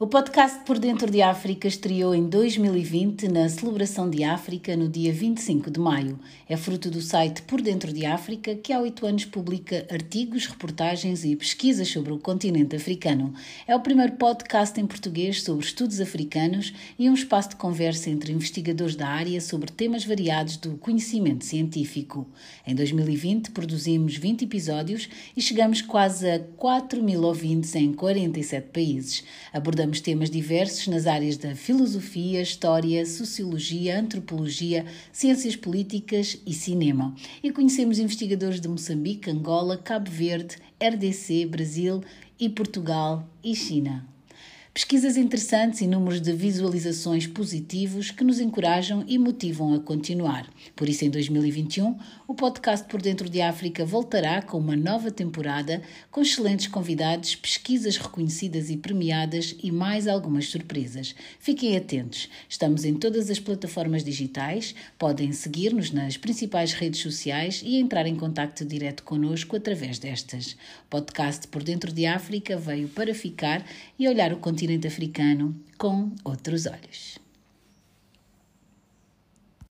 O podcast Por Dentro de África estreou em 2020 na celebração de África no dia 25 de maio. É fruto do site Por Dentro de África, que há oito anos publica artigos, reportagens e pesquisas sobre o continente africano. É o primeiro podcast em português sobre estudos africanos e um espaço de conversa entre investigadores da área sobre temas variados do conhecimento científico. Em 2020 produzimos 20 episódios e chegamos quase a 4 mil ouvintes em 47 países. Abordamos abordamos temas diversos nas áreas da filosofia, história, sociologia, antropologia, ciências políticas e cinema. E conhecemos investigadores de Moçambique, Angola, Cabo Verde, RDC, Brasil e Portugal e China. Pesquisas interessantes e números de visualizações positivos que nos encorajam e motivam a continuar. Por isso, em 2021, o podcast Por Dentro de África voltará com uma nova temporada, com excelentes convidados, pesquisas reconhecidas e premiadas e mais algumas surpresas. Fiquem atentos. Estamos em todas as plataformas digitais, podem seguir-nos nas principais redes sociais e entrar em contato direto conosco através destas. O podcast Por Dentro de África veio para ficar e olhar o continente continente africano com outros olhos.